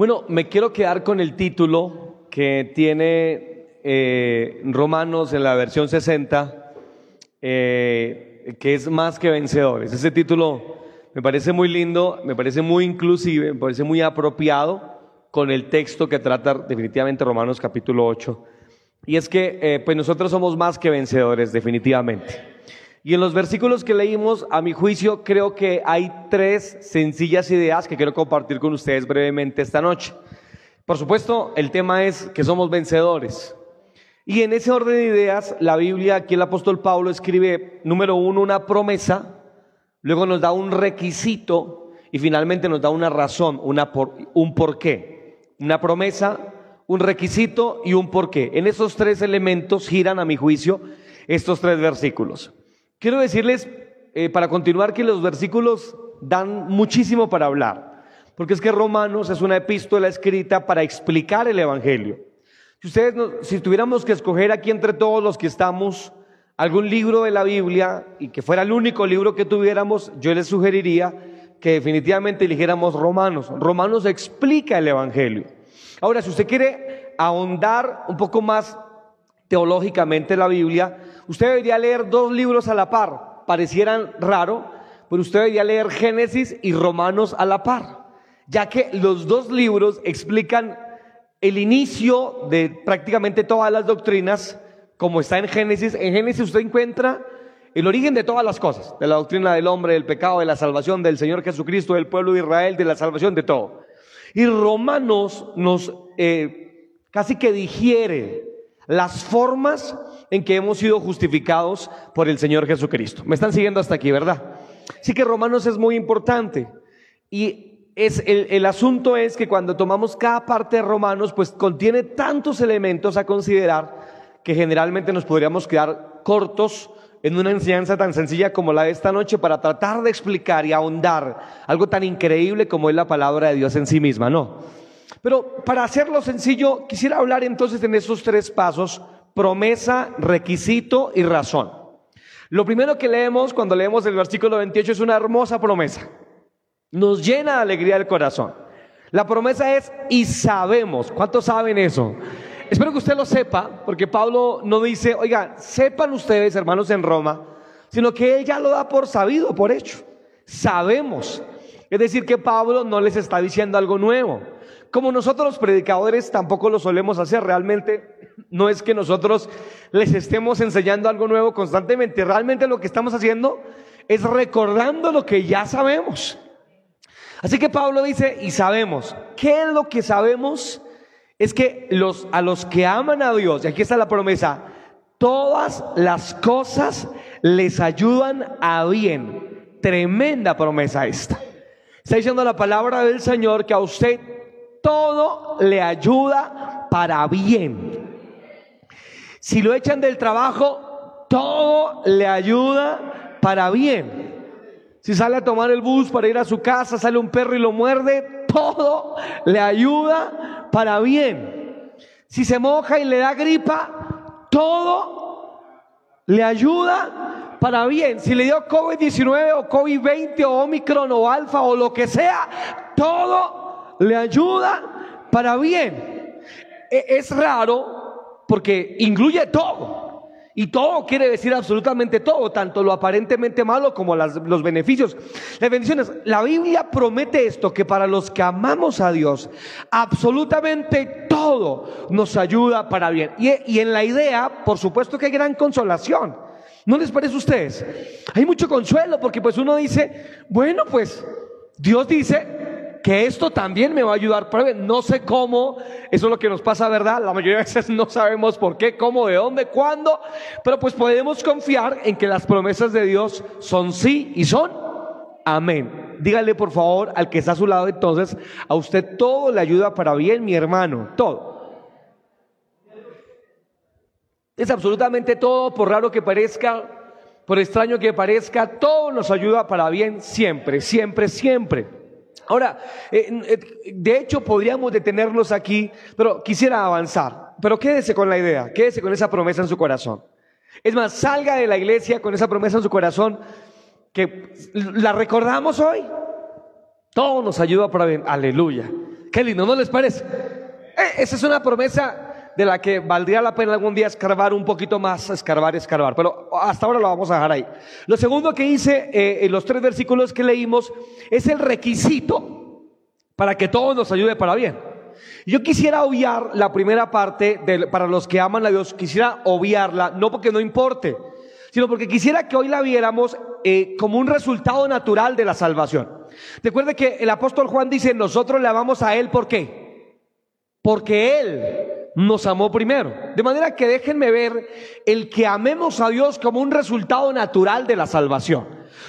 Bueno, me quiero quedar con el título que tiene eh, Romanos en la versión 60, eh, que es más que vencedores. Ese título me parece muy lindo, me parece muy inclusive, me parece muy apropiado con el texto que trata definitivamente Romanos capítulo 8. Y es que eh, pues nosotros somos más que vencedores, definitivamente. Y en los versículos que leímos, a mi juicio, creo que hay tres sencillas ideas que quiero compartir con ustedes brevemente esta noche. Por supuesto, el tema es que somos vencedores. Y en ese orden de ideas, la Biblia, aquí el apóstol Pablo escribe, número uno, una promesa, luego nos da un requisito y finalmente nos da una razón, una por, un porqué. Una promesa, un requisito y un porqué. En esos tres elementos giran, a mi juicio, estos tres versículos. Quiero decirles, eh, para continuar, que los versículos dan muchísimo para hablar, porque es que Romanos es una epístola escrita para explicar el Evangelio. Si ustedes, si tuviéramos que escoger aquí entre todos los que estamos algún libro de la Biblia y que fuera el único libro que tuviéramos, yo les sugeriría que definitivamente eligiéramos Romanos. Romanos explica el Evangelio. Ahora, si usted quiere ahondar un poco más teológicamente la Biblia, usted debería leer dos libros a la par. Parecieran raro, pero usted debería leer Génesis y Romanos a la par, ya que los dos libros explican el inicio de prácticamente todas las doctrinas, como está en Génesis. En Génesis usted encuentra el origen de todas las cosas, de la doctrina del hombre, del pecado, de la salvación, del Señor Jesucristo, del pueblo de Israel, de la salvación, de todo. Y Romanos nos eh, casi que digiere las formas en que hemos sido justificados por el Señor Jesucristo. Me están siguiendo hasta aquí, ¿verdad? Sí que Romanos es muy importante. Y es, el, el asunto es que cuando tomamos cada parte de Romanos, pues contiene tantos elementos a considerar que generalmente nos podríamos quedar cortos en una enseñanza tan sencilla como la de esta noche para tratar de explicar y ahondar algo tan increíble como es la palabra de Dios en sí misma, ¿no? Pero para hacerlo sencillo, quisiera hablar entonces en esos tres pasos, promesa, requisito y razón. Lo primero que leemos cuando leemos el versículo 28 es una hermosa promesa. Nos llena de alegría el corazón. La promesa es y sabemos. ¿Cuántos saben eso? Espero que usted lo sepa, porque Pablo no dice, oiga, sepan ustedes, hermanos en Roma, sino que él ya lo da por sabido, por hecho. Sabemos. Es decir, que Pablo no les está diciendo algo nuevo. Como nosotros los predicadores tampoco lo solemos hacer, realmente no es que nosotros les estemos enseñando algo nuevo constantemente, realmente lo que estamos haciendo es recordando lo que ya sabemos. Así que Pablo dice, y sabemos, ¿qué es lo que sabemos? Es que los, a los que aman a Dios, y aquí está la promesa, todas las cosas les ayudan a bien. Tremenda promesa esta. Está diciendo la palabra del Señor que a usted todo le ayuda para bien. Si lo echan del trabajo, todo le ayuda para bien. Si sale a tomar el bus para ir a su casa, sale un perro y lo muerde, todo le ayuda para bien. Si se moja y le da gripa, todo le ayuda para bien. Si le dio COVID-19 o COVID-20 o Omicron o Alfa o lo que sea, todo le ayuda para bien. E, es raro porque incluye todo. Y todo quiere decir absolutamente todo, tanto lo aparentemente malo como los beneficios, las bendiciones. La Biblia promete esto, que para los que amamos a Dios, absolutamente todo nos ayuda para bien. Y, y en la idea, por supuesto que hay gran consolación. ¿No les parece a ustedes? Hay mucho consuelo porque pues uno dice, bueno, pues Dios dice, que esto también me va a ayudar. No sé cómo, eso es lo que nos pasa, ¿verdad? La mayoría de veces no sabemos por qué, cómo, de dónde, cuándo, pero pues podemos confiar en que las promesas de Dios son sí y son amén. Dígale por favor al que está a su lado entonces, a usted todo le ayuda para bien, mi hermano, todo. Es absolutamente todo, por raro que parezca, por extraño que parezca, todo nos ayuda para bien siempre, siempre, siempre. Ahora, eh, eh, de hecho podríamos detenernos aquí, pero quisiera avanzar. Pero quédese con la idea, quédese con esa promesa en su corazón. Es más, salga de la iglesia con esa promesa en su corazón, que la recordamos hoy. Todo nos ayuda para bien. Aleluya. Qué lindo, ¿no les parece? Eh, esa es una promesa de la que valdría la pena algún día escarbar un poquito más, escarbar, escarbar, pero hasta ahora lo vamos a dejar ahí. Lo segundo que hice eh, en los tres versículos que leímos es el requisito para que todo nos ayude para bien. Yo quisiera obviar la primera parte para los que aman a Dios, quisiera obviarla, no porque no importe, sino porque quisiera que hoy la viéramos eh, como un resultado natural de la salvación. Recuerde que el apóstol Juan dice, nosotros le amamos a Él, ¿por qué? Porque Él nos amó primero. De manera que déjenme ver el que amemos a Dios como un resultado natural de la salvación.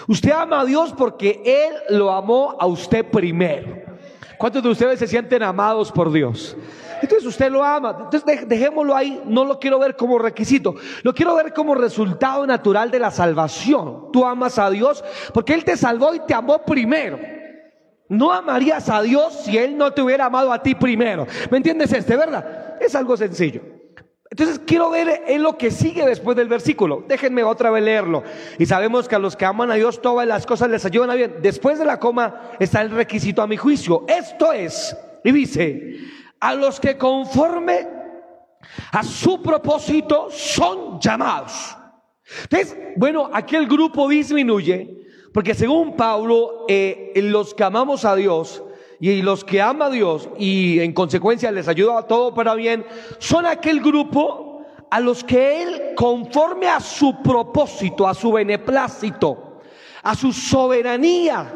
Usted ama a Dios porque Él lo amó a usted primero. ¿Cuántos de ustedes se sienten amados por Dios? Entonces usted lo ama. Entonces dejémoslo ahí. No lo quiero ver como requisito. Lo quiero ver como resultado natural de la salvación. Tú amas a Dios porque Él te salvó y te amó primero. No amarías a Dios si Él no te hubiera amado a ti primero. ¿Me entiendes este, verdad? Es algo sencillo. Entonces quiero ver en lo que sigue después del versículo. Déjenme otra vez leerlo. Y sabemos que a los que aman a Dios todas las cosas les ayudan a bien. Después de la coma está el requisito a mi juicio. Esto es, y dice, a los que conforme a su propósito son llamados. Entonces, bueno, aquí el grupo disminuye porque según Pablo, eh, los que amamos a Dios, y los que ama a Dios y en consecuencia les ayuda a todo para bien, son aquel grupo a los que Él, conforme a su propósito, a su beneplácito, a su soberanía,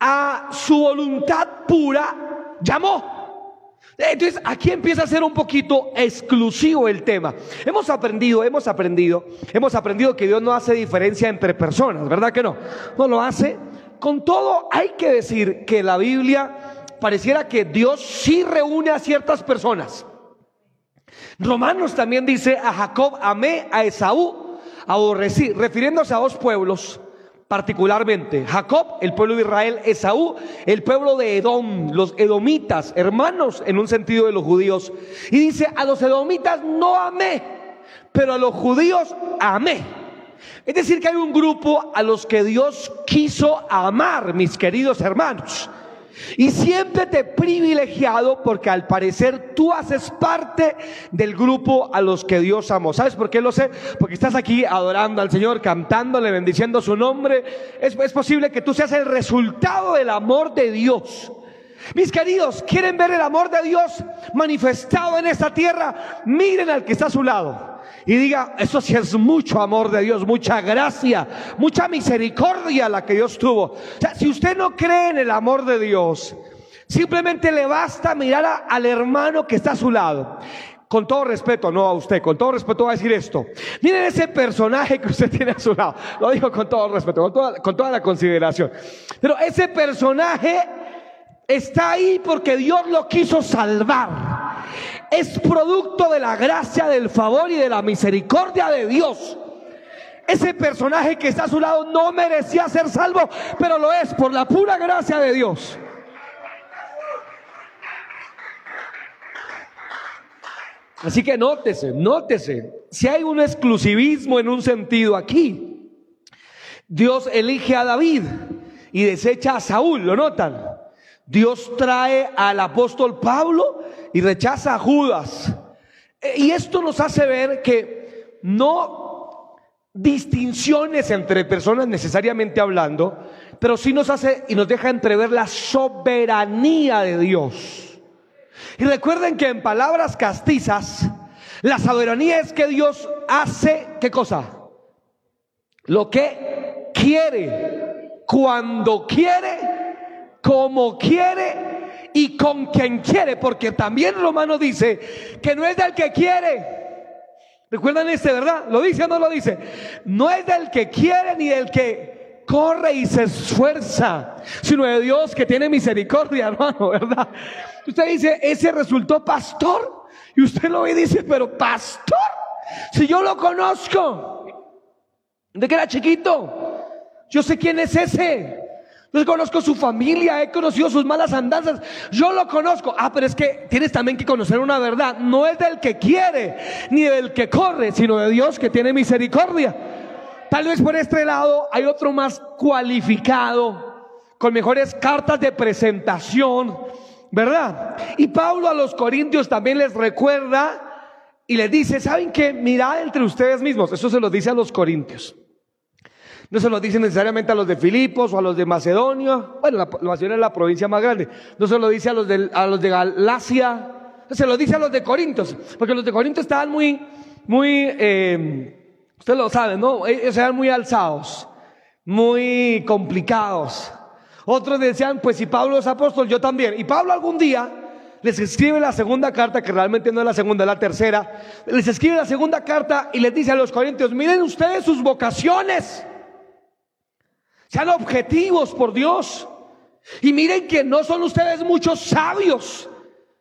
a su voluntad pura, llamó. Entonces aquí empieza a ser un poquito exclusivo el tema. Hemos aprendido, hemos aprendido, hemos aprendido que Dios no hace diferencia entre personas, ¿verdad que no? No lo hace con todo, hay que decir que la Biblia pareciera que Dios sí reúne a ciertas personas. Romanos también dice a Jacob amé, a Esaú aborrecí, refiriéndose a dos pueblos particularmente. Jacob, el pueblo de Israel, Esaú, el pueblo de Edom, los edomitas, hermanos en un sentido de los judíos. Y dice, a los edomitas no amé, pero a los judíos amé. Es decir, que hay un grupo a los que Dios quiso amar, mis queridos hermanos. Y siempre te he privilegiado porque al parecer tú haces parte del grupo a los que Dios amó. ¿Sabes por qué lo sé? Porque estás aquí adorando al Señor, cantándole, bendiciendo su nombre. Es, es posible que tú seas el resultado del amor de Dios. Mis queridos, ¿quieren ver el amor de Dios manifestado en esta tierra? Miren al que está a su lado y diga, eso sí es mucho amor de Dios, mucha gracia, mucha misericordia la que Dios tuvo. O sea, si usted no cree en el amor de Dios, simplemente le basta mirar al hermano que está a su lado. Con todo respeto, no a usted, con todo respeto voy a decir esto. Miren ese personaje que usted tiene a su lado. Lo digo con todo respeto, con toda, con toda la consideración. Pero ese personaje está ahí porque Dios lo quiso salvar es producto de la gracia, del favor y de la misericordia de Dios. Ese personaje que está a su lado no merecía ser salvo, pero lo es por la pura gracia de Dios. Así que nótese, nótese, si hay un exclusivismo en un sentido aquí, Dios elige a David y desecha a Saúl, ¿lo notan? Dios trae al apóstol Pablo y rechaza a Judas. E, y esto nos hace ver que no distinciones entre personas necesariamente hablando, pero sí nos hace y nos deja entrever la soberanía de Dios. Y recuerden que en palabras castizas, la soberanía es que Dios hace, ¿qué cosa? Lo que quiere, cuando quiere, como quiere y con quien quiere, porque también Romano dice que no es del que quiere. ¿Recuerdan este, verdad? ¿Lo dice o no lo dice? No es del que quiere ni del que corre y se esfuerza, sino de Dios que tiene misericordia, hermano, ¿verdad? Usted dice, ese resultó pastor. Y usted lo ve y dice, pero pastor, si yo lo conozco, de que era chiquito, yo sé quién es ese. Yo conozco su familia, he conocido sus malas andanzas. Yo lo conozco. Ah, pero es que tienes también que conocer una verdad. No es del que quiere ni del que corre, sino de Dios que tiene misericordia. Tal vez por este lado hay otro más cualificado, con mejores cartas de presentación, ¿verdad? Y Pablo a los corintios también les recuerda y les dice, ¿saben qué? Mirad entre ustedes mismos. Eso se lo dice a los corintios. No se lo dice necesariamente a los de Filipos o a los de Macedonia. Bueno, la, Macedonia es la provincia más grande. No se lo dice a los de, a los de Galacia. Se lo dice a los de Corintios. Porque los de Corintios estaban muy, muy, eh, ustedes lo saben, ¿no? Ellos eran muy alzados, muy complicados. Otros decían, pues si Pablo es apóstol, yo también. Y Pablo algún día les escribe la segunda carta, que realmente no es la segunda, es la tercera. Les escribe la segunda carta y les dice a los corintios, miren ustedes sus vocaciones. Sean objetivos por Dios. Y miren que no son ustedes muchos sabios,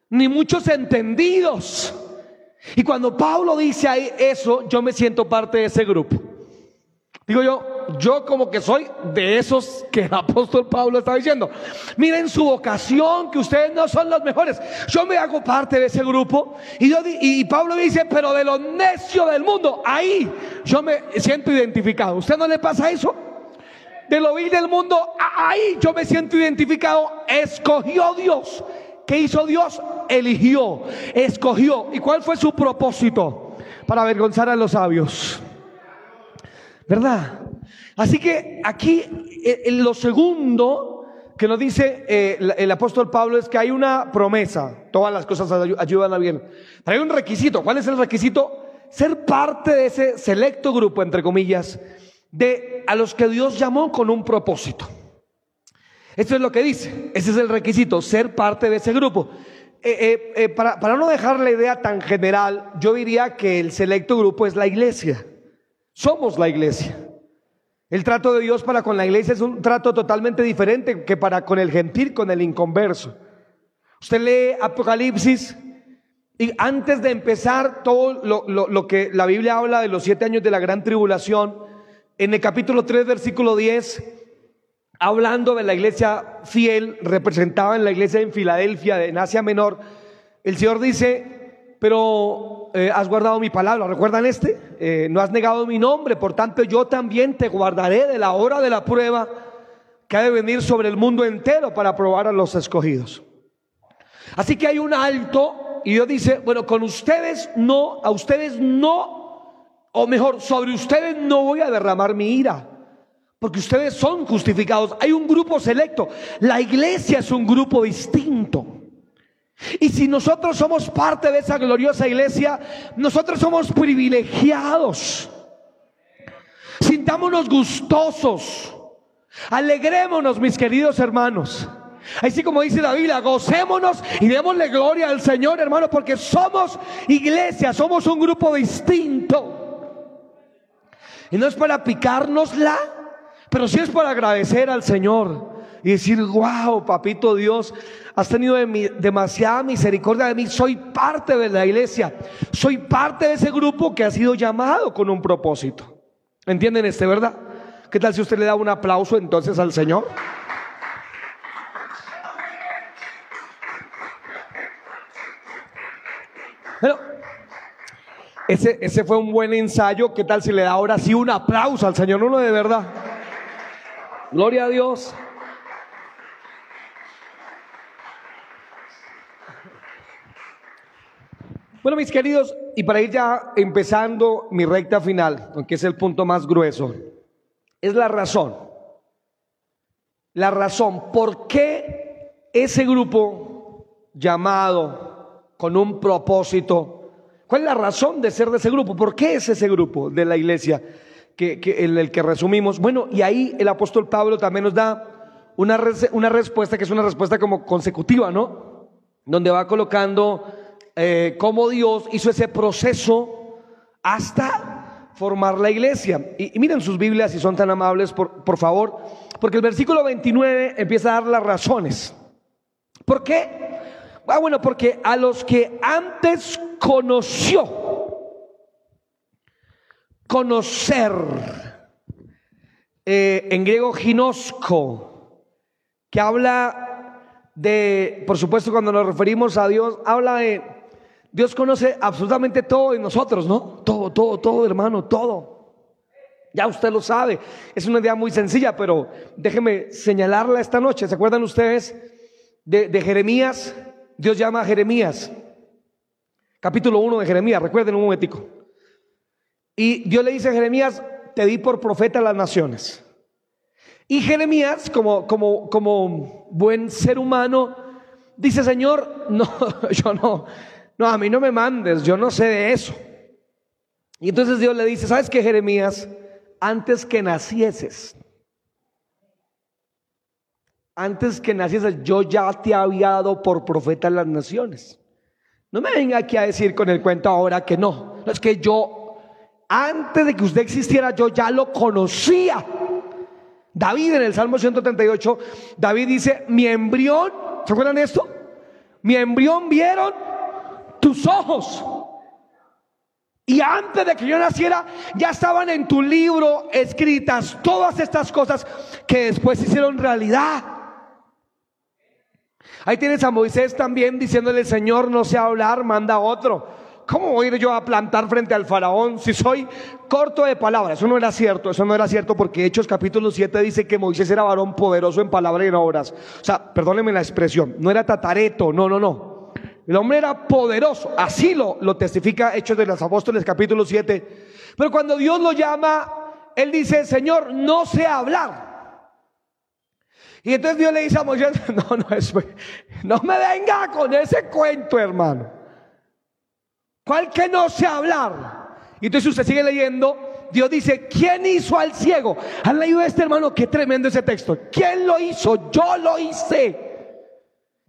ni muchos entendidos. Y cuando Pablo dice ahí eso, yo me siento parte de ese grupo. Digo yo, yo como que soy de esos que el apóstol Pablo está diciendo. Miren su vocación, que ustedes no son los mejores. Yo me hago parte de ese grupo. Y, yo, y Pablo dice, pero de los necios del mundo, ahí yo me siento identificado. ¿Usted no le pasa eso? De lo vil del mundo, ahí yo me siento identificado. Escogió Dios. ¿Qué hizo Dios? Eligió, escogió. ¿Y cuál fue su propósito? Para avergonzar a los sabios. ¿Verdad? Así que aquí en lo segundo que nos dice eh, el, apóstol Pablo es que hay una promesa. Todas las cosas ayudan a bien. Pero hay un requisito. ¿Cuál es el requisito? Ser parte de ese selecto grupo, entre comillas, de a los que Dios llamó con un propósito. Esto es lo que dice. Ese es el requisito, ser parte de ese grupo. Eh, para, para no dejar la idea tan general, yo diría que el selecto grupo es la iglesia. Somos la iglesia. El trato de Dios para con la iglesia es un trato totalmente diferente que para con el gentil, con el inconverso. Usted lee Apocalipsis y antes de empezar todo lo, que la Biblia habla de los siete años de la gran tribulación, en el capítulo 3, versículo 10, hablando de la iglesia fiel, representada en la iglesia en Filadelfia, en Asia Menor, el Señor dice, pero eh, has guardado mi palabra. ¿Recuerdan este? Eh, no has negado mi nombre, por tanto yo también te guardaré de la hora de la prueba que ha de venir sobre el mundo entero para probar a los escogidos. Así que hay un alto y Dios dice, bueno, con ustedes no, a ustedes no, o mejor, sobre ustedes no voy a derramar mi ira. Porque ustedes son justificados. Hay un grupo selecto. La iglesia es un grupo distinto. Y si nosotros somos parte de esa gloriosa iglesia, nosotros somos privilegiados. Sintámonos gustosos. Alegrémonos, mis queridos hermanos. Así como dice la Biblia, gocémonos y démosle gloria al Señor, hermanos, porque somos iglesia, somos un grupo distinto. Y no es para picárnosla, pero sí es para agradecer al Señor y decir, wow, papito Dios, has tenido demasiada misericordia de mí, soy parte de la iglesia, soy parte de ese grupo que ha sido llamado con un propósito. ¿Entienden este, verdad? ¿Qué tal si usted le da un aplauso entonces al Señor? Ese, ese fue un buen ensayo. ¿Qué tal si le da ahora sí un aplauso al Señor? Uno de verdad. Gloria a Dios. Bueno, mis queridos, y para ir ya empezando mi recta final, aunque es el punto más grueso, es la razón. La razón, ¿por qué ese grupo llamado con un propósito? ¿Cuál es la razón de ser de ese grupo? ¿Por qué es ese grupo de la iglesia que, en el que resumimos? Bueno, y ahí el apóstol Pablo también nos da una, una respuesta que es una respuesta como consecutiva, ¿no? Donde va colocando eh, cómo Dios hizo ese proceso hasta formar la iglesia. Y, miren sus Biblias si son tan amables, por, por favor, porque el versículo 29 empieza a dar las razones. ¿Por qué? Ah, bueno, porque a los que antes conoció, conocer, eh, en griego ginosco, que habla de, por supuesto cuando nos referimos a Dios, habla de Dios conoce absolutamente todo en nosotros, ¿no? Todo, todo, todo, hermano, todo. Ya usted lo sabe. Es una idea muy sencilla, pero déjeme señalarla esta noche. ¿Se acuerdan ustedes de, de Jeremías, Dios llama a Jeremías. Capítulo 1 de Jeremías, recuerden un momentico. Y Dios le dice a Jeremías, te di por profeta a las naciones. Y Jeremías, como, como, como buen ser humano, dice, Señor, no, yo no, no, a mí no me mandes, yo no sé de eso. Y entonces Dios le dice, ¿sabes qué, Jeremías? Antes que nacieses, antes que nacieses, yo ya te había dado por profeta a las naciones. No me venga aquí a decir con el cuento ahora que no. No es que yo, antes de que usted existiera, yo ya lo conocía. David en el Salmo 138, David dice, mi embrión, ¿se acuerdan esto? Mi embrión vieron tus ojos. Y antes de que yo naciera, ya estaban en tu libro escritas todas estas cosas que después se hicieron realidad. Ahí tienes a Moisés también diciéndole, Señor, no sé hablar, manda otro. ¿Cómo voy a ir yo a plantar frente al faraón si soy corto de palabras? Eso no era cierto, eso no era cierto porque Hechos capítulo 7 dice que Moisés era varón poderoso en palabras y en obras. O sea, perdónenme la expresión, no era tatareto, no, no, no. El hombre era poderoso, así lo, lo testifica Hechos de los Apóstoles capítulo 7. Pero cuando Dios lo llama, él dice, Señor, no sé hablar. Y entonces Dios le dice a Moisés, no, no, es, no me venga con ese cuento, hermano. ¿Cuál que no sé hablar? Y entonces usted sigue leyendo, Dios dice, ¿quién hizo al ciego? ¿Han leído este hermano? Qué tremendo ese texto. ¿Quién lo hizo? Yo lo hice.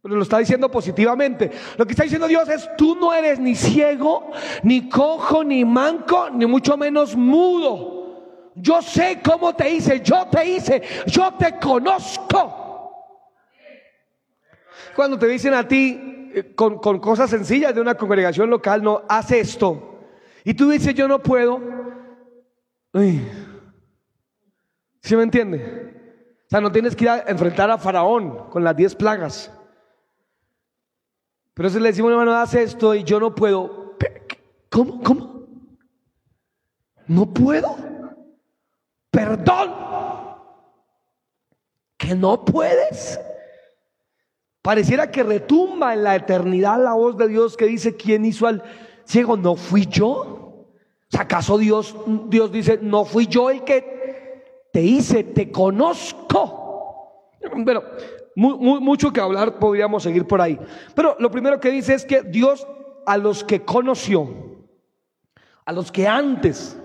Pero lo está diciendo positivamente. Lo que está diciendo Dios es, tú no eres ni ciego, ni cojo, ni manco, ni mucho menos mudo. Yo sé cómo te hice, yo te hice, yo te conozco. Cuando te dicen a ti eh, con, cosas sencillas de una congregación local, no, haz esto. Y tú dices, yo no puedo. ¿Sí me entiende? O sea, no tienes que ir a enfrentar a Faraón con las diez plagas. Pero si le decimos, hermano, haz esto y yo no puedo. ¿Cómo? ¿Cómo? ¿No puedo? Perdón, que no puedes. Pareciera que retumba en la eternidad la voz de Dios que dice, ¿quién hizo al ciego? ¿No fui yo? ¿Acaso Dios, Dios dice, no fui yo el que te hice, te conozco? Pero mucho que hablar, podríamos seguir por ahí. Pero lo primero que dice es que Dios a los que conoció, a los que antes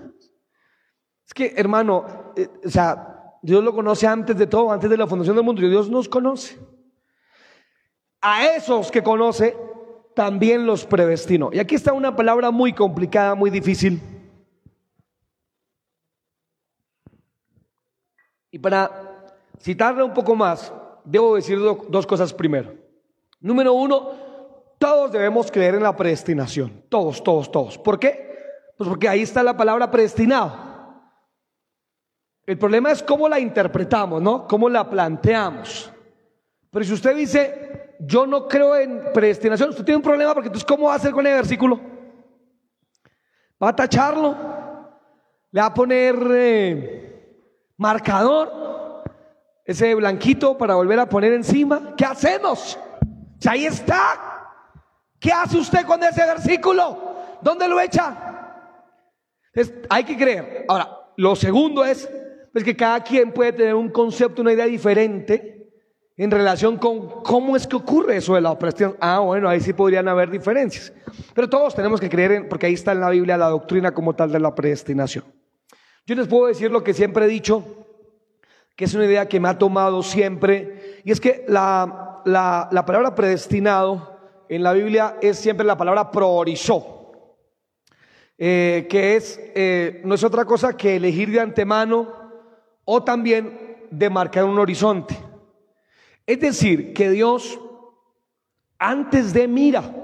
es que, hermano, eh, o sea, Dios lo conoce antes de todo, antes de la fundación del mundo, Dios nos conoce. A esos que conoce, también los predestinó. Y aquí está una palabra muy complicada, muy difícil. Y para citarla un poco más, debo decir dos cosas primero. Número uno, todos debemos creer en la predestinación. Todos, todos, todos. ¿Por qué? Pues porque ahí está la palabra predestinado. El problema es cómo la interpretamos, ¿no? Cómo la planteamos. Pero si usted dice, yo no creo en predestinación, usted tiene un problema porque entonces, ¿cómo va a hacer con el versículo? ¿Va a tacharlo? ¿Le va a poner eh, marcador? Ese blanquito para volver a poner encima. ¿Qué hacemos? Si ahí está. ¿Qué hace usted con ese versículo? ¿Dónde lo echa? hay que creer. Ahora, lo segundo es es que cada quien puede tener un concepto, una idea diferente en relación con cómo es que ocurre eso de la predestinación. Ah, bueno, ahí sí podrían haber diferencias. Pero todos tenemos que creer, en, porque ahí está en la Biblia la doctrina como tal de la predestinación. Yo les puedo decir lo que siempre he dicho, que es una idea que me ha tomado siempre, y es que la, la, palabra predestinado en la Biblia es siempre la palabra priorizó, eh, que es, eh, no es otra cosa que elegir de antemano o también de marcar un horizonte. Es decir, que Dios antes de mira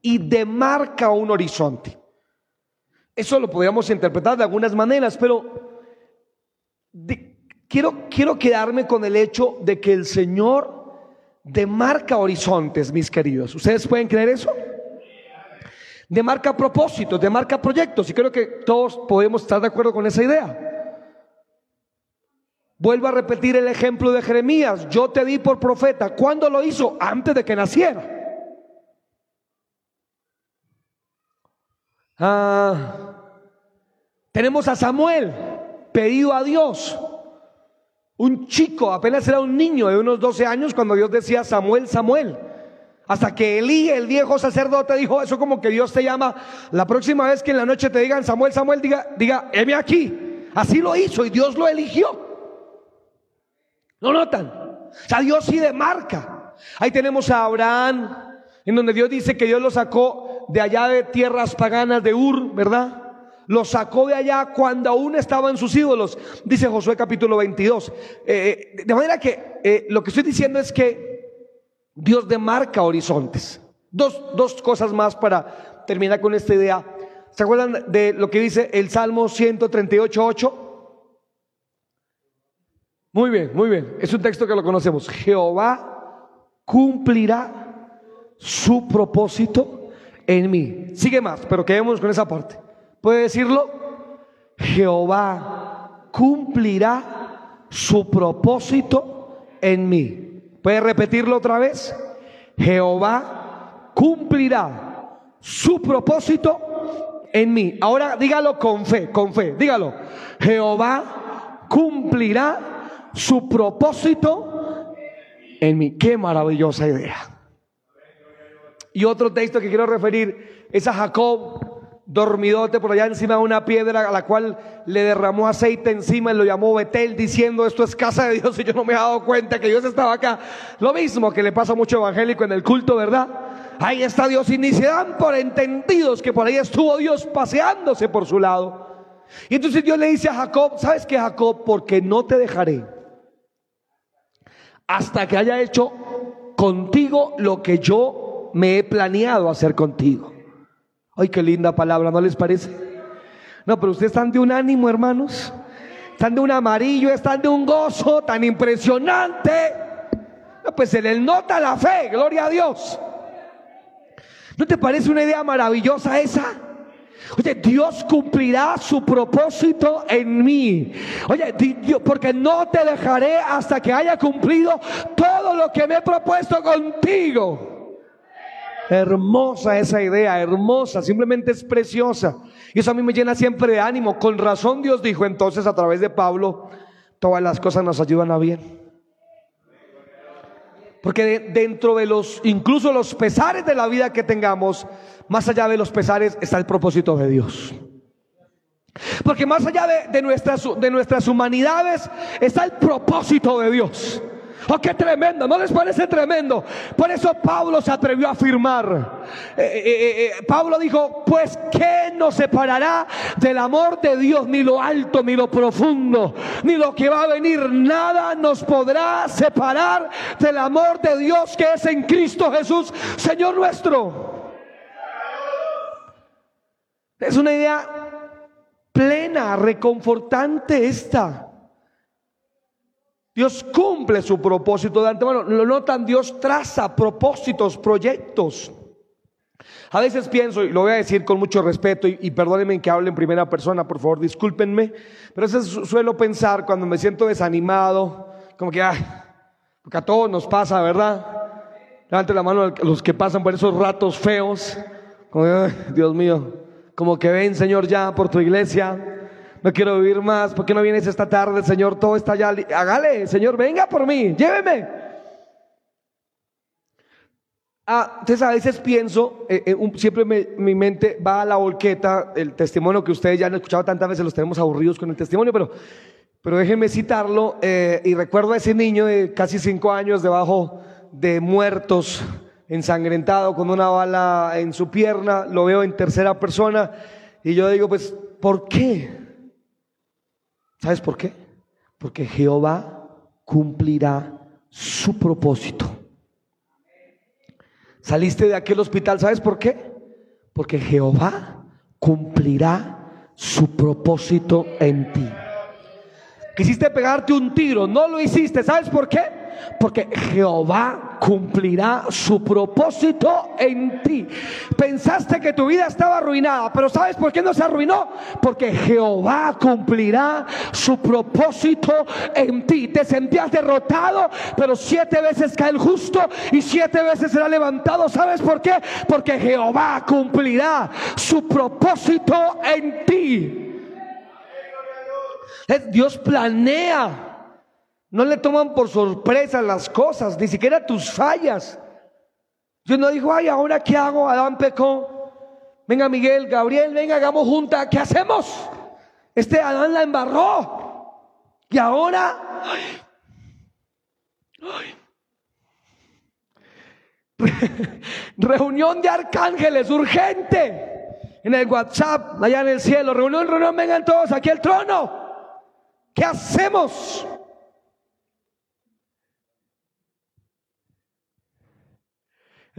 y demarca un horizonte. Eso lo podríamos interpretar de algunas maneras, pero quiero, quiero quedarme con el hecho de que el Señor demarca horizontes, mis queridos. ¿Ustedes pueden creer eso? Demarca propósitos, demarca proyectos, y creo que todos podemos estar de acuerdo con esa idea. Vuelvo a repetir el ejemplo de Jeremías. Yo te di por profeta. ¿Cuándo lo hizo? Antes de que naciera. Ah, tenemos a Samuel, pedido a Dios. Un chico, apenas era un niño de unos 12 años cuando Dios decía Samuel, Samuel. Hasta que Elí, el viejo sacerdote, dijo eso como que Dios te llama. La próxima vez que en la noche te digan Samuel, Samuel, diga, diga, heme aquí. Así lo hizo y Dios lo eligió. ¿Lo notan? O sea, Dios sí demarca. Ahí tenemos a Abraham, en donde Dios dice que Dios lo sacó de allá de tierras paganas de Ur, ¿verdad? Lo sacó de allá cuando aún estaban sus ídolos, dice Josué capítulo 22. Eh, eh, de manera que eh, lo que estoy diciendo es que Dios demarca horizontes. Dos, dos cosas más para terminar con esta idea. ¿Se acuerdan de lo que dice el Salmo 138, 8? Muy bien, muy bien. Es un texto que lo conocemos. Jehová cumplirá su propósito en mí. Sigue más, pero quedémonos con esa parte. ¿Puede decirlo? Jehová cumplirá su propósito en mí. ¿Puede repetirlo otra vez? Jehová cumplirá su propósito en mí. Ahora dígalo con fe, con fe, dígalo. Jehová cumplirá su propósito en mí. Qué maravillosa idea. Y otro texto que quiero referir es a Jacob dormidote por allá encima de una piedra a la cual le derramó aceite encima y lo llamó Betel diciendo esto es casa de Dios y yo no me he dado cuenta que Dios estaba acá. Lo mismo que le pasa mucho evangélico en el culto, ¿verdad? Ahí está Dios y ni se dan por entendidos que por ahí estuvo Dios paseándose por su lado. Y entonces Dios le dice a Jacob, ¿sabes qué Jacob? Porque no te dejaré hasta que haya hecho contigo lo que yo me he planeado hacer contigo. Ay, qué linda palabra, ¿no les parece? No, pero ustedes están de un ánimo, hermanos. Están de un amarillo, están de un gozo tan impresionante. No, pues se les nota la fe, gloria a Dios. ¿No te parece una idea maravillosa esa? Oye, Dios cumplirá su propósito en mí. Oye, porque no te dejaré hasta que haya cumplido todo lo que me he propuesto contigo. Hermosa esa idea, hermosa, simplemente es preciosa. Y eso a mí me llena siempre de ánimo. Con razón Dios dijo entonces a través de Pablo, todas las cosas nos ayudan a bien. Porque dentro de los, incluso los pesares de la vida que tengamos, más allá de los pesares está el propósito de Dios. Porque más allá de, de, nuestras, de nuestras humanidades está el propósito de Dios. Oh, qué tremendo, ¿no les parece tremendo? Por eso Pablo se atrevió a afirmar. Eh, eh, eh, Pablo dijo, pues ¿qué nos separará del amor de Dios? Ni lo alto, ni lo profundo, ni lo que va a venir. Nada nos podrá separar del amor de Dios que es en Cristo Jesús, Señor nuestro. Es una idea plena, reconfortante esta. Dios cumple su propósito de antemano. Lo notan, Dios traza propósitos, proyectos. A veces pienso, y lo voy a decir con mucho respeto, y, perdónenme que hable en primera persona, por favor, discúlpenme, pero a suelo pensar cuando me siento desanimado, como que, porque a todos nos pasa, ¿verdad? Levante la mano los que pasan por esos ratos feos, como, Dios mío, como que ven, Señor, ya por tu iglesia no quiero vivir más, ¿por qué no vienes esta tarde, Señor? Todo está ya, hágale, Señor, venga por mí, lléveme. Ah, entonces a veces pienso, eh, eh, siempre mi mente va a la volqueta, el testimonio que ustedes ya han escuchado tantas veces, los tenemos aburridos con el testimonio, pero, pero déjenme citarlo, eh, y recuerdo a ese niño de casi cinco años debajo de muertos, ensangrentado con una bala en su pierna, lo veo en tercera persona, y yo digo, pues, ¿por qué? ¿Sabes por qué? Porque Jehová cumplirá su propósito. Saliste de aquel hospital, ¿sabes por qué? Porque Jehová cumplirá su propósito en ti. Quisiste pegarte un tiro, no lo hiciste, ¿sabes por qué? Porque Jehová cumplirá su propósito en ti. Pensaste que tu vida estaba arruinada, pero ¿sabes por qué no se arruinó? Porque Jehová cumplirá su propósito en ti. Te sentías derrotado, pero siete veces cae el justo y siete veces será levantado. ¿Sabes por qué? Porque Jehová cumplirá su propósito en ti. Dios planea. No le toman por sorpresa las cosas, ni siquiera tus fallas. Dios no dijo, ay, ahora qué hago, Adán pecó. Venga Miguel, Gabriel, venga, hagamos junta. ¿Qué hacemos? Este Adán la embarró. Y ahora, reunión de arcángeles urgente en el WhatsApp, allá en el cielo. Reunión, reunión, vengan todos aquí al trono. ¿Qué hacemos?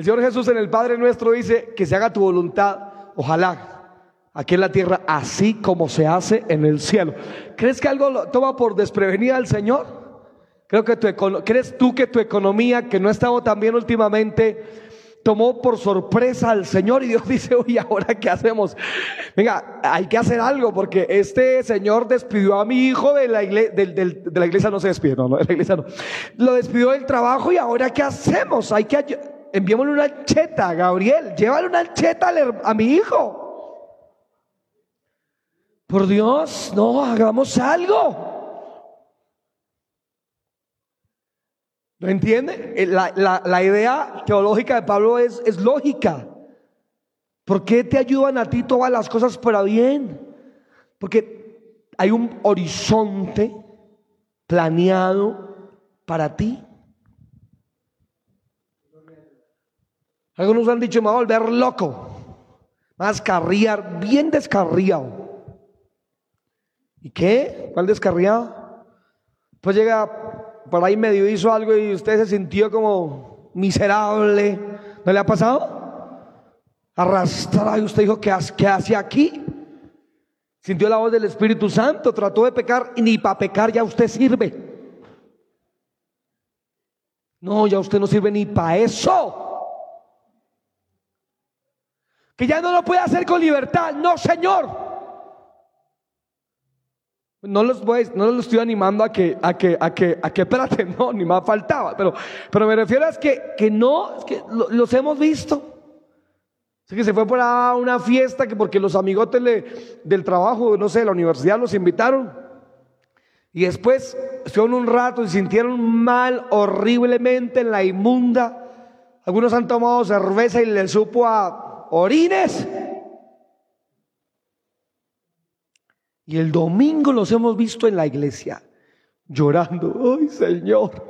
El Señor Jesús en el Padre nuestro dice que se haga tu voluntad, ojalá, aquí en la tierra, así como se hace en el cielo. ¿Crees que algo lo toma por desprevenida al Señor? Creo que ¿Crees tú que tu economía, que no ha estado tan bien últimamente, tomó por sorpresa al Señor y Dios dice, oye, ¿ahora qué hacemos? Venga, hay que hacer algo porque este Señor despidió a mi hijo de la, iglesia, de, la iglesia, no se despide, no, no, de la iglesia no. Lo despidió del trabajo y ahora ¿qué hacemos? Hay que, enviémosle una cheta, Gabriel, llévale una cheta a mi hijo. Por Dios, no, hagamos algo. ¿No entiende? Eh, la, idea teológica de Pablo es, es lógica. ¿Por qué te ayudan a ti todas las cosas para bien? Porque hay un horizonte planeado para ti. Algunos han dicho, me va a volver loco. Más carriar, bien descarriado. ¿Y qué? ¿Cuál descarriado? Pues llega por ahí medio hizo algo y usted se sintió como miserable. ¿No le ha pasado? Arrastrar y usted dijo, ¿qué, qué hace aquí? Sintió la voz del Espíritu Santo, trató de pecar y ni para pecar ya usted sirve. No, ya usted no sirve ni para eso. Que ya no lo puede hacer con libertad. No, Señor. No los, voy, no los estoy animando a que, a que, a que, a que, espérate, no, ni más faltaba. Pero, pero me refiero a que, que no, es que los hemos visto. Así que se fue para una fiesta que porque los amigotes del trabajo, no sé, la universidad los invitaron. Y después estuvieron un rato y sintieron mal horriblemente en la inmunda. Algunos han tomado cerveza y les supo a orines. Y el domingo los hemos visto en la iglesia llorando, ay Señor.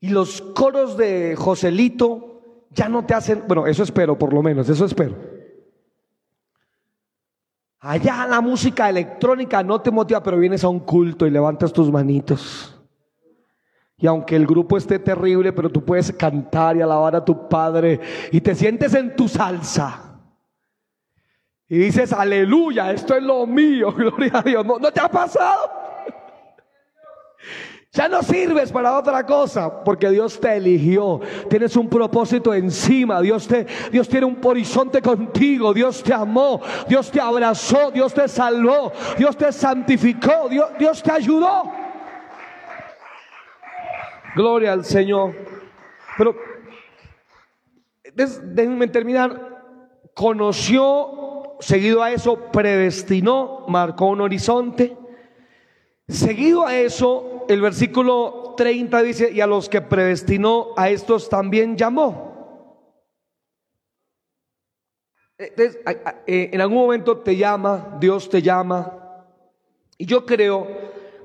Y los coros de Joselito ya no te hacen, bueno, eso espero por lo menos, eso espero. Allá la música electrónica no te motiva, pero vienes a un culto y levantas tus manitos. Y aunque el grupo esté terrible, pero tú puedes cantar y alabar a tu Padre y te sientes en tu salsa. Y dices, aleluya, esto es lo mío, gloria a Dios. ¿No, te ha pasado? Ya no sirves para otra cosa porque Dios te eligió. Tienes un propósito encima. Dios, te, Dios tiene un horizonte contigo. Dios te amó. Dios te abrazó. Dios te salvó. Dios te santificó. Dios, Dios te ayudó. Gloria al Señor. Pero déjenme terminar. Conoció seguido a eso, predestinó, marcó un horizonte. Seguido a eso, el versículo 30 dice, y a los que predestinó, a estos también llamó. Entonces, eh, en algún momento te llama, Dios te llama. Y yo creo,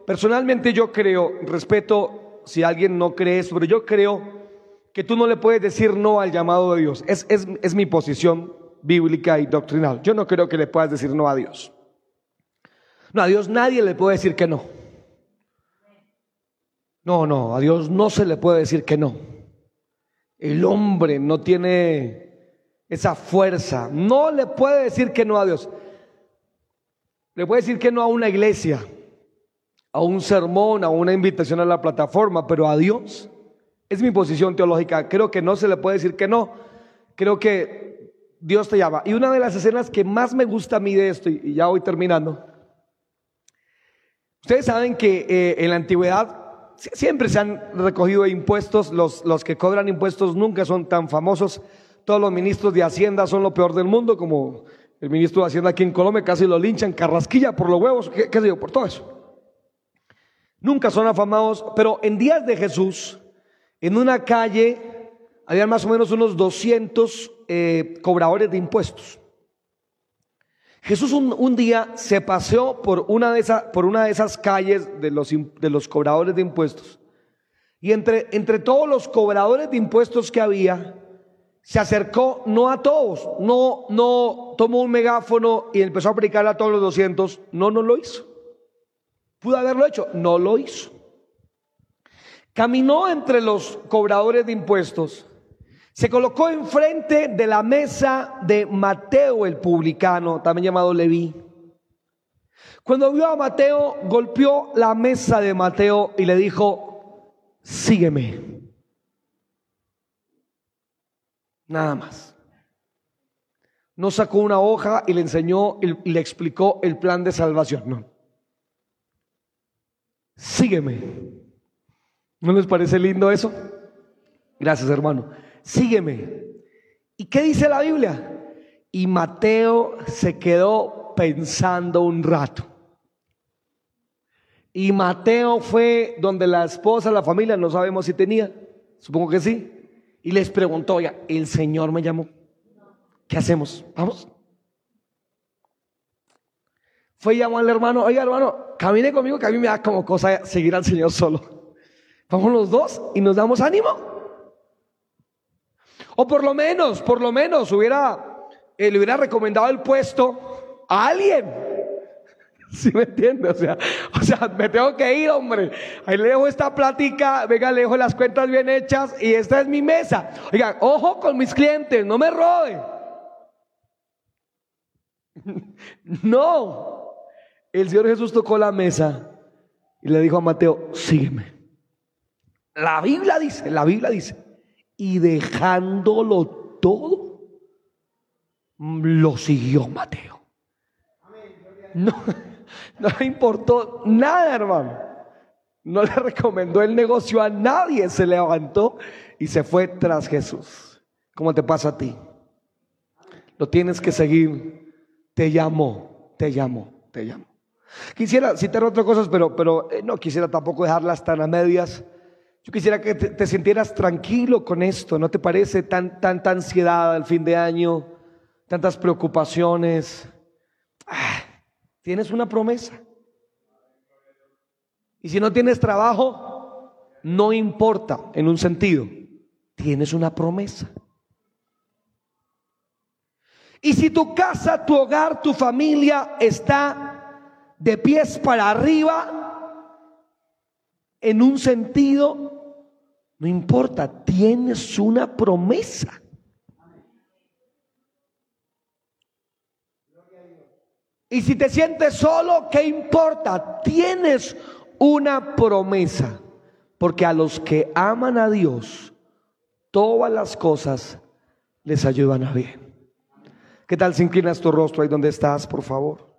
personalmente yo creo, respeto si alguien no cree eso, pero yo creo que tú no le puedes decir no al llamado de Dios. Es, es, es mi posición bíblica y doctrinal. Yo no creo que le puedas decir no a Dios. No, a Dios nadie le puede decir que no. No, no, a Dios no se le puede decir que no. El hombre no tiene esa fuerza. No le puede decir que no a Dios. Le puede decir que no a una iglesia, a un sermón, a una invitación a la plataforma, pero a Dios. Es mi posición teológica. Creo que no se le puede decir que no. Creo que Dios te llama. Y una de las escenas que más me gusta a mí de esto, y ya voy terminando, ustedes saben que eh, en la antigüedad siempre se han recogido impuestos, los, los que cobran impuestos nunca son tan famosos, todos los ministros de Hacienda son lo peor del mundo, como el ministro de Hacienda aquí en Colombia casi lo linchan, carrasquilla por los huevos, qué, qué sé yo, por todo eso. Nunca son afamados, pero en días de Jesús, en una calle, había más o menos unos 200 eh, cobradores de impuestos. Jesús un, día se paseó por una de, por una de esas calles de los, de los cobradores de impuestos. Y entre, entre todos los cobradores de impuestos que había, se acercó no a todos, no, no tomó un megáfono y empezó a aplicar a todos los 200, no, no lo hizo. Pudo haberlo hecho, no lo hizo. Caminó entre los cobradores de impuestos, se colocó enfrente de la mesa de Mateo el publicano, también llamado Leví. Cuando vio a Mateo, golpeó la mesa de Mateo y le dijo, sígueme. Nada más. No sacó una hoja y le enseñó y le explicó el plan de salvación. No. Sígueme. ¿No les parece lindo eso? Gracias, hermano. Sígueme. ¿Y qué dice la Biblia? Y Mateo se quedó pensando un rato. Y Mateo fue donde la esposa, la familia, no sabemos si tenía, supongo que sí, y les preguntó, ya, el Señor me llamó. ¿Qué hacemos? Vamos. Fue y llamó al hermano, oiga hermano, camine conmigo que a mí me da como cosa seguir al Señor solo. Vamos los dos y nos damos ánimo. O por lo menos, por lo menos hubiera, eh, le hubiera recomendado el puesto a alguien. ¿Sí me entiende? O sea, o sea, me tengo que ir, hombre. Ahí le dejo esta plática, venga, le dejo las cuentas bien hechas y esta es mi mesa. Oigan, ojo con mis clientes, no me roben. No. El Señor Jesús tocó la mesa y le dijo a Mateo, sígueme. La Biblia dice, la Biblia dice, y dejándolo todo, lo siguió Mateo. No. No le importó nada, hermano. No le recomendó el negocio a nadie. Se levantó y se fue tras Jesús. ¿Cómo te pasa a ti? Lo tienes que seguir. Te llamó, te llamó, te llamó. Quisiera citar otras cosas, pero, pero eh, no quisiera tampoco dejarlas tan a medias. Yo quisiera que te, sintieras tranquilo con esto, ¿no te parece? Tan, tanta ansiedad al fin de año, tantas preocupaciones. Ah, Tienes una promesa. Y si no tienes trabajo, no importa en un sentido. Tienes una promesa. Y si tu casa, tu hogar, tu familia está de pies para arriba, en un sentido, no importa, tienes una promesa. Y si te sientes solo, ¿qué importa? Tienes una promesa. Porque a los que aman a Dios, todas las cosas les ayudan a bien. ¿Qué tal si inclinas tu rostro ahí donde estás, por favor?